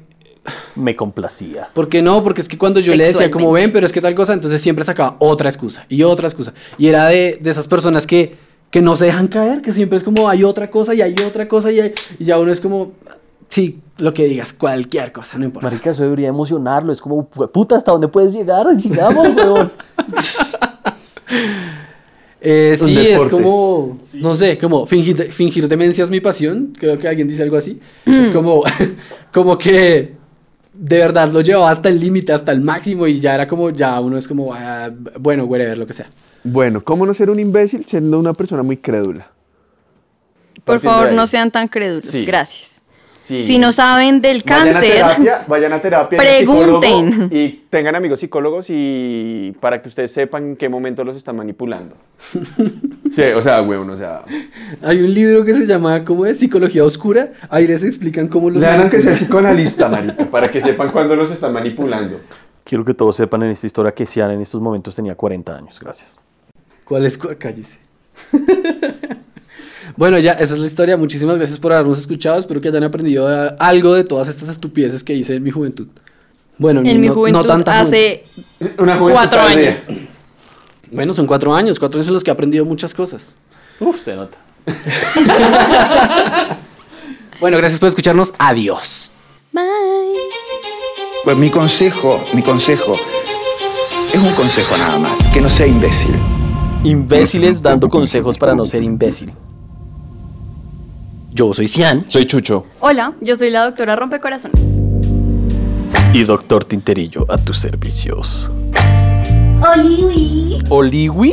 Me complacía. Porque no, porque es que cuando yo le decía como ven, pero es que tal cosa, entonces siempre sacaba otra excusa y otra excusa. Y era de, de esas personas que, que no se dejan caer, que siempre es como hay otra cosa y hay otra cosa y, hay- y ya uno es como, sí, lo que digas, cualquier cosa, no importa. Marica, eso debería emocionarlo. Es como, puta, ¿hasta dónde puedes llegar? Sigamos, weón. Eh, sí, es como, no sé, como fingir, fingir demencia es mi pasión, creo que alguien dice algo así. Es como, como que de verdad lo llevaba hasta el límite, hasta el máximo y ya era como, ya uno es como, ah, bueno, whatever, lo que sea. Bueno, ¿cómo no ser un imbécil siendo una persona muy crédula? Por Partiendo favor, no sean tan crédulos. Sí. Gracias. Sí. Si no saben del Vayan a cáncer, terapia, vayan a terapia. Pregunten. Y tengan amigos psicólogos y para que ustedes sepan en qué momento los están manipulando. Sí, o sea, weón, o sea. Hay un libro que se llama, ¿cómo es? Psicología Oscura. Ahí les explican cómo los... Lean aunque sea el psicoanalista, marica, para que sepan cuándo los están manipulando. Quiero que todos sepan en esta historia que Sian en estos momentos tenía 40 años. Gracias. ¿Cuál es? Cállese. Bueno, ya, esa es la historia. Muchísimas gracias por habernos escuchado. Espero que hayan aprendido algo de todas estas estupideces que hice en mi juventud. Bueno, en no, mi juventud no tanta hace juventud cuatro años. Bueno, son cuatro años, cuatro años en los que he aprendido muchas cosas. Uf, se nota. bueno, gracias por escucharnos. Adiós. Bye. Pues mi consejo, mi consejo, es un consejo nada más, que no sea imbécil. Imbéciles dando consejos para no ser imbécil. Yo soy Cian. Soy Chucho. Hola, yo soy la doctora Rompecorazones. Y doctor Tinterillo, a tus servicios. Oliwi. ¿Oliwi?